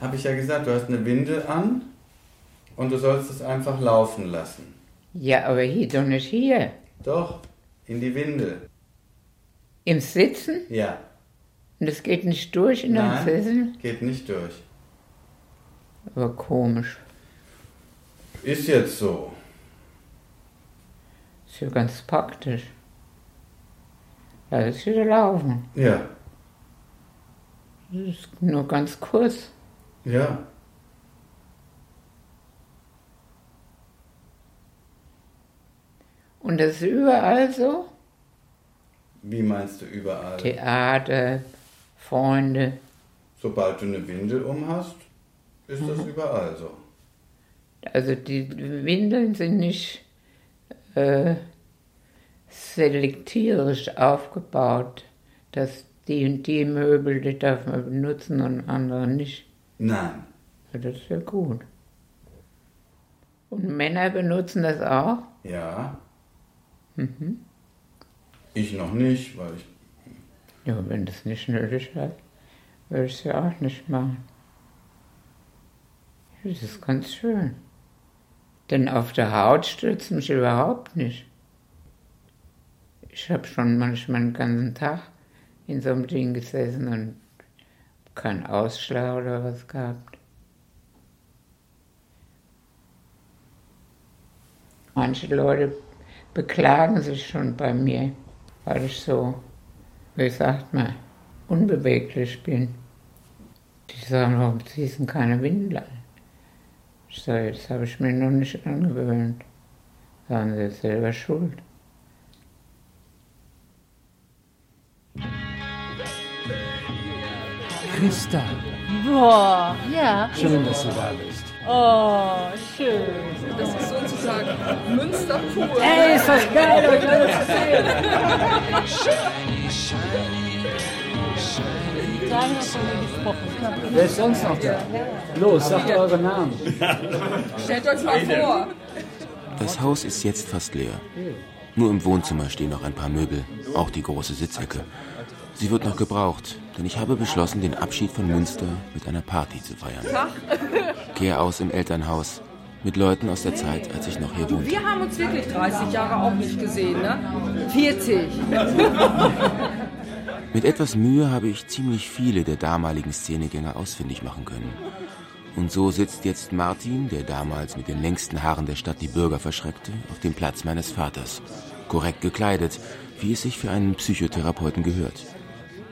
habe ich ja gesagt, du hast eine Windel an und du sollst es einfach laufen lassen. Ja, aber hier doch nicht hier. Doch, in die Windel. Im Sitzen? Ja. Und das geht nicht durch in? Nein, geht nicht durch. Aber komisch. Ist jetzt so. Ist ja ganz praktisch. Lass es wieder laufen. Ja. Das ist nur ganz kurz. Ja. Und das ist überall so? Wie meinst du überall? Theater, Freunde. Sobald du eine Windel um hast, ist das Mhm. überall so. Also die Windeln sind nicht äh, selektierisch aufgebaut, dass die und die Möbel, die darf man benutzen und andere nicht. Nein. Ja, das ist ja gut. Und Männer benutzen das auch? Ja, Mhm. ich noch nicht, weil ich. Ja, wenn das nicht nötig hat, würde ich es ja auch nicht machen. Das ist ganz schön. Denn auf der Haut stützt mich überhaupt nicht. Ich habe schon manchmal den ganzen Tag in so einem Ding gesessen und keinen Ausschlag oder was gehabt. Manche Leute beklagen sich schon bei mir, weil ich so, wie sagt man, unbeweglich bin. Die sagen, warum ziehst du denn keine Windel an? Ich sage, das habe ich mir noch nicht angewöhnt. Sagen sie, selber schuld. Christa, Boah, ja. schön, dass du da bist. Oh, schön. Das ist sozusagen Münster pur. Ey, ist das geil, euch alle zu sehen. Da haben wir schon gesprochen. Wer ist sonst noch da? Los, sagt eure Namen. Stellt euch mal vor. Das Haus ist jetzt fast leer. Nur im Wohnzimmer stehen noch ein paar Möbel, auch die große Sitzecke. Sie wird noch gebraucht, denn ich habe beschlossen, den Abschied von Münster mit einer Party zu feiern. Kehr aus im Elternhaus mit Leuten aus der Zeit, als ich noch hier wohnte. Wir haben uns wirklich 30 Jahre auch nicht gesehen, ne? 40. *laughs* Mit etwas Mühe habe ich ziemlich viele der damaligen Szenegänger ausfindig machen können. Und so sitzt jetzt Martin, der damals mit den längsten Haaren der Stadt die Bürger verschreckte, auf dem Platz meines Vaters. Korrekt gekleidet, wie es sich für einen Psychotherapeuten gehört.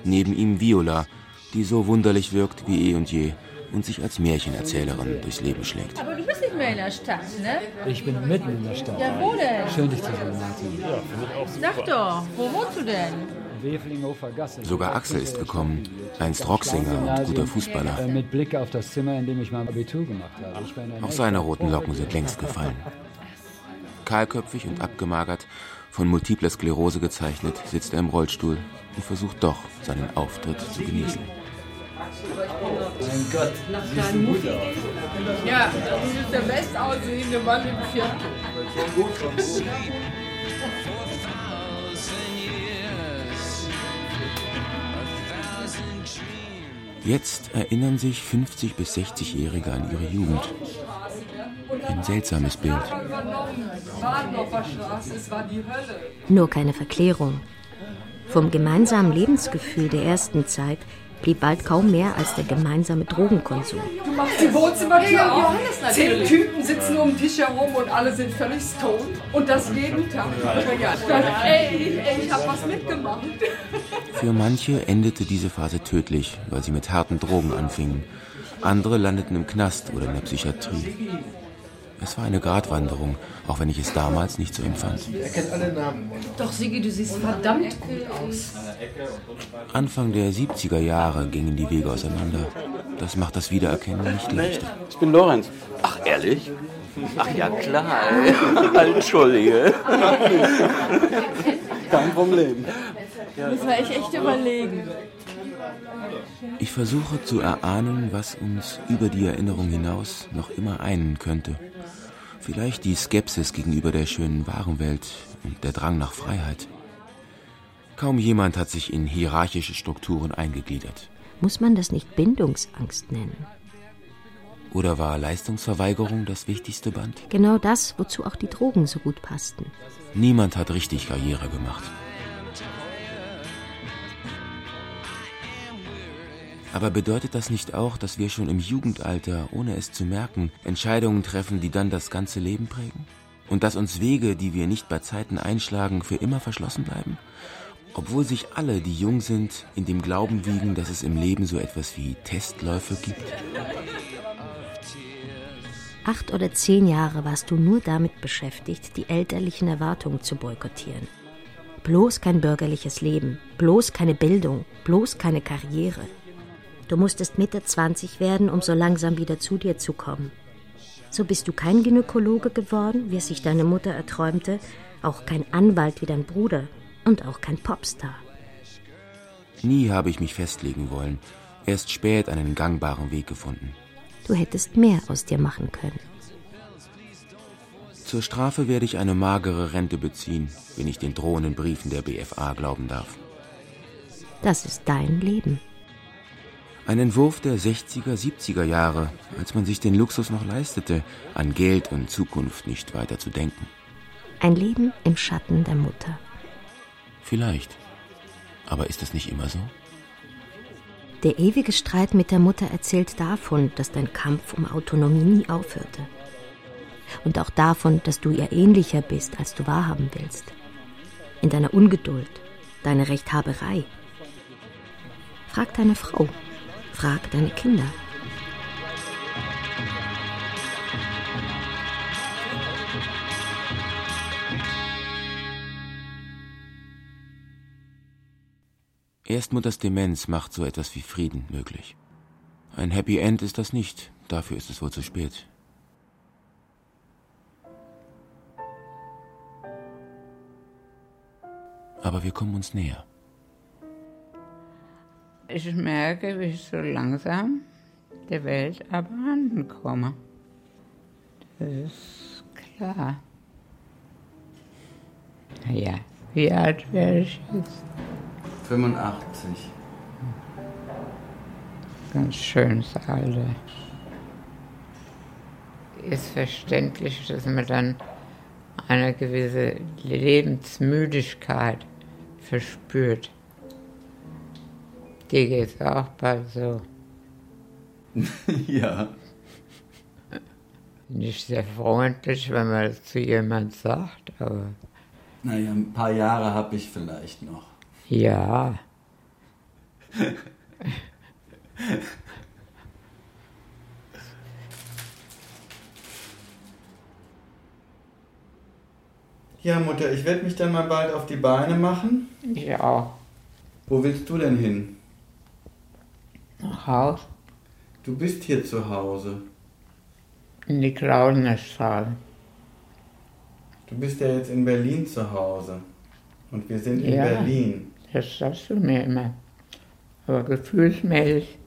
Neben ihm Viola, die so wunderlich wirkt wie eh und je und sich als Märchenerzählerin durchs Leben schlägt. Aber du bist nicht mehr in der Stadt, ne? Ich bin mitten in der Stadt. Ja, wo denn? Schön, dich zu sehen, Martin. Ja, finde ich auch Sag doch, wo wohnst du denn? Sogar Axel ist gekommen, einst Rocksänger und guter Fußballer. Mit Blick auf das Zimmer, in dem ich mein Abitur gemacht habe. Ich war in der Auch seine roten Locken sind längst gefallen. Kahlköpfig und abgemagert, von multipler Sklerose gezeichnet, sitzt er im Rollstuhl und versucht doch, seinen Auftritt zu genießen. Mein Gott, Nach siehst du gut aus. Ja, du bist der bestaussehende Mann im Viertel. Jetzt erinnern sich 50 bis 60-Jährige an ihre Jugend. Ein seltsames Bild. Badenhoffer Straße, es war die Hölle. Nur keine Verklärung. Vom gemeinsamen Lebensgefühl der ersten Zeit blieb bald kaum mehr als der gemeinsame Drogenkonsum. Du machst die Wohnzimmertür Ja, auf, zehn. Typen sitzen um den Tisch herum und alle sind völlig stoned. Und das jeden Tag. Ey, ey, ich hab was mitgemacht. Für manche endete diese Phase tödlich, weil sie mit harten Drogen anfingen. Andere landeten im Knast oder in der Psychiatrie. Es war eine Gratwanderung, auch wenn ich es damals nicht so empfand. Er kennt alle Namen. Doch, Sigi, du siehst verdammt gut aus. Anfang der 70er Jahre gingen die Wege auseinander. Das macht das Wiedererkennen nicht leichter. Ich bin Lorenz. Ach, ehrlich? Ach ja, klar. *laughs* Entschuldige. Kein Problem. Müssen wir echt, echt überlegen. Ich versuche zu erahnen, was uns über die Erinnerung hinaus noch immer einen könnte. Vielleicht die Skepsis gegenüber der schönen wahren Welt und der Drang nach Freiheit. Kaum jemand hat sich in hierarchische Strukturen eingegliedert. Muss man das nicht Bindungsangst nennen? Oder war Leistungsverweigerung das wichtigste Band? Genau das, wozu auch die Drogen so gut passten. Niemand hat richtig Karriere gemacht. Aber bedeutet das nicht auch, dass wir schon im Jugendalter, ohne es zu merken, Entscheidungen treffen, die dann das ganze Leben prägen? Und dass uns Wege, die wir nicht bei Zeiten einschlagen, für immer verschlossen bleiben? Obwohl sich alle, die jung sind, in dem Glauben wiegen, dass es im Leben so etwas wie Testläufe gibt? Acht oder zehn Jahre warst du nur damit beschäftigt, die elterlichen Erwartungen zu boykottieren. Bloß kein bürgerliches Leben, bloß keine Bildung, bloß keine Karriere. Du musstest Mitte 20 werden, um so langsam wieder zu dir zu kommen. So bist du kein Gynäkologe geworden, wie es sich deine Mutter erträumte, auch kein Anwalt wie dein Bruder und auch kein Popstar. Nie habe ich mich festlegen wollen, erst spät einen gangbaren Weg gefunden. Du hättest mehr aus dir machen können. Zur Strafe werde ich eine magere Rente beziehen, wenn ich den drohenden Briefen der BFA glauben darf. Das ist dein Leben. Ein Entwurf der 60er, 70er Jahre, als man sich den Luxus noch leistete, an Geld und Zukunft nicht weiter zu denken. Ein Leben im Schatten der Mutter. Vielleicht. Aber ist es nicht immer so? Der ewige Streit mit der Mutter erzählt davon, dass dein Kampf um Autonomie nie aufhörte. Und auch davon, dass du ihr ähnlicher bist, als du wahrhaben willst. In deiner Ungeduld, deiner Rechthaberei. Frag deine Frau, frag deine Kinder. Erst Mutters Demenz macht so etwas wie Frieden möglich. Ein Happy End ist das nicht, dafür ist es wohl zu spät. Aber wir kommen uns näher. Ich merke, wie ich so langsam der Welt abhanden komme. Das ist klar. Naja, wie alt werde ich jetzt? 85. Ganz schönes Alter. Ist verständlich, dass man dann eine gewisse Lebensmüdigkeit verspürt. Dir geht's auch bald so. *laughs* ja. Nicht sehr freundlich, wenn man das zu jemand sagt, aber Naja, ein paar Jahre habe ich vielleicht noch. ja. *laughs* Ja, Mutter, ich werde mich dann mal bald auf die Beine machen. Auch. Wo willst du denn hin? Nach Haus. Du bist hier zu Hause. In die Klausenerstraße. Du bist ja jetzt in Berlin zu Hause. Und wir sind in Ja. Berlin. Das sagst du mir immer. Aber gefühlsmäßig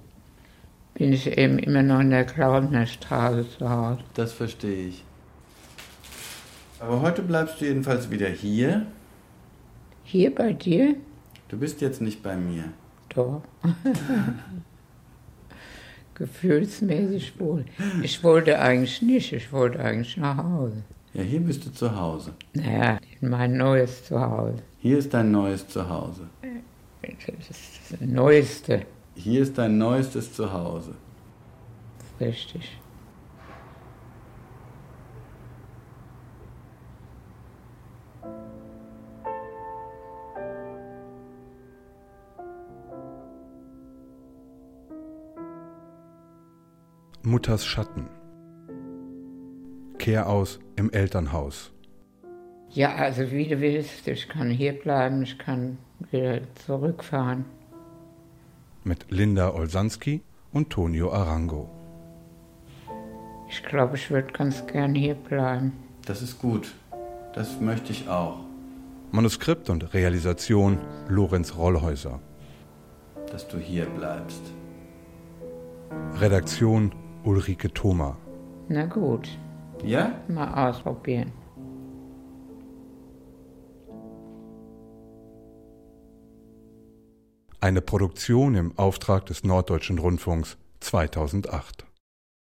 bin ich eben immer noch in der Klausenerstraße zu Hause. Das verstehe ich. Aber heute bleibst du jedenfalls wieder hier. Hier bei dir? Du bist jetzt nicht bei mir. Doch. *laughs* Gefühlsmäßig wohl. Ich wollte eigentlich nicht, ich wollte eigentlich nach Hause. Ja, hier bist du zu Hause. Naja, in mein neues Zuhause. Hier ist dein neues Zuhause. Das ist das Neueste. Hier ist dein neuestes Zuhause. Richtig. Mutters Schatten. Kehr aus im Elternhaus. Ja, also wie du willst, ich kann hier bleiben, ich kann wieder zurückfahren. Mit Linda Olsanski und Tonio Arango. Ich glaube, ich würde ganz gern hier bleiben. Das ist gut. Das möchte ich auch. Manuskript und Realisation Lorenz Rollhäuser. Dass du hier bleibst. Redaktion Ulrike Thoma. Na gut, Ja? mal ausprobieren. Eine Produktion im Auftrag des Norddeutschen Rundfunks 2008.